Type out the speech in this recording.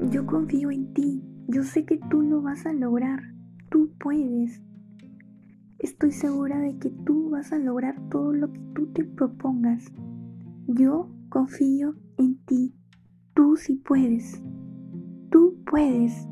Yo mm. confío en ti. Yo sé que tú lo vas a lograr. Tú puedes. Estoy segura de que tú vas a lograr todo lo que tú te propongas. Yo confío en ti. Tú sí puedes. Tú puedes.